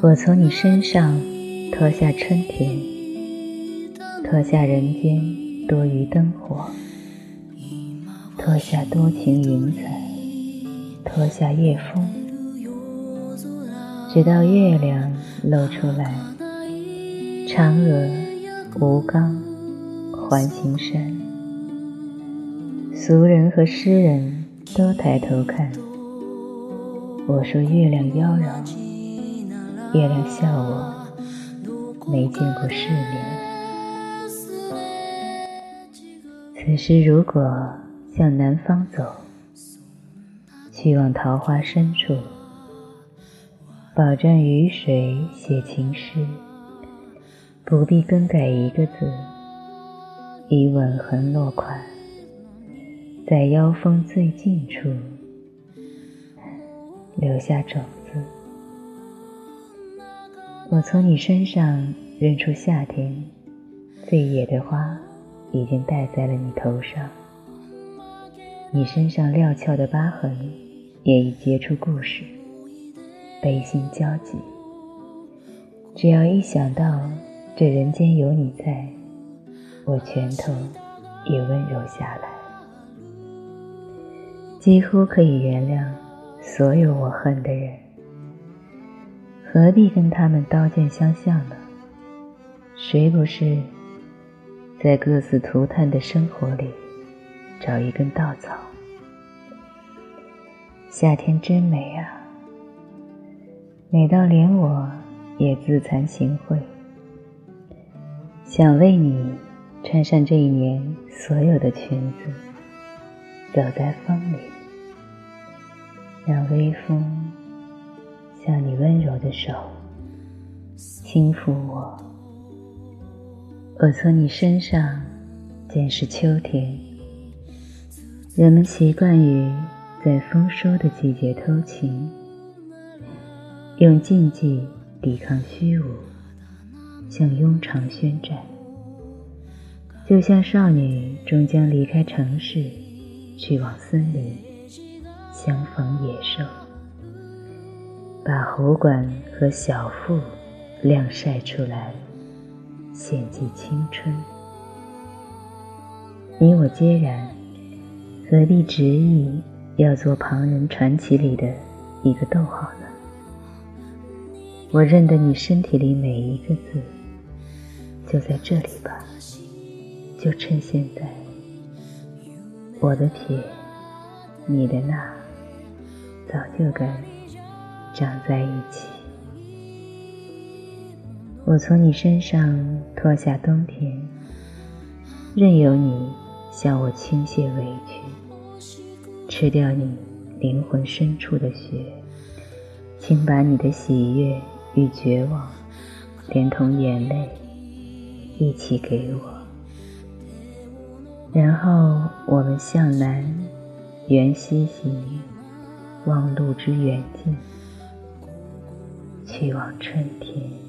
我从你身上脱下春天，脱下人间多余灯火，脱下多情云彩，脱下夜风，直到月亮露出来。嫦娥、吴刚、环形山，俗人和诗人都抬头看。我说月亮妖娆。月亮笑我没见过世面。此时如果向南方走，去往桃花深处，饱蘸雨水写情诗，不必更改一个字，以吻痕落款，在腰峰最近处留下种子。我从你身上认出夏天最野的花，已经戴在了你头上。你身上料峭的疤痕，也已结出故事，悲心交集。只要一想到这人间有你在，我拳头也温柔下来，几乎可以原谅所有我恨的人。何必跟他们刀剑相向呢？谁不是在各自涂炭的生活里找一根稻草？夏天真美啊，美到连我也自惭形秽。想为你穿上这一年所有的裙子，走在风里，让微风。像你温柔的手轻抚我，我从你身上见识秋天。人们习惯于在丰收的季节偷情，用禁忌抵抗虚无，向庸常宣战。就像少女终将离开城市，去往森林，相逢野兽。把喉管和小腹晾晒出来，献祭青春。你我皆然，何必执意要做旁人传奇里的一个逗号呢？我认得你身体里每一个字，就在这里吧，就趁现在。我的撇，你的捺，早就该。长在一起，我从你身上脱下冬天，任由你向我倾泻委屈，吃掉你灵魂深处的血，请把你的喜悦与绝望，连同眼泪一起给我，然后我们向南，沿西行，望路之远近。去往春天。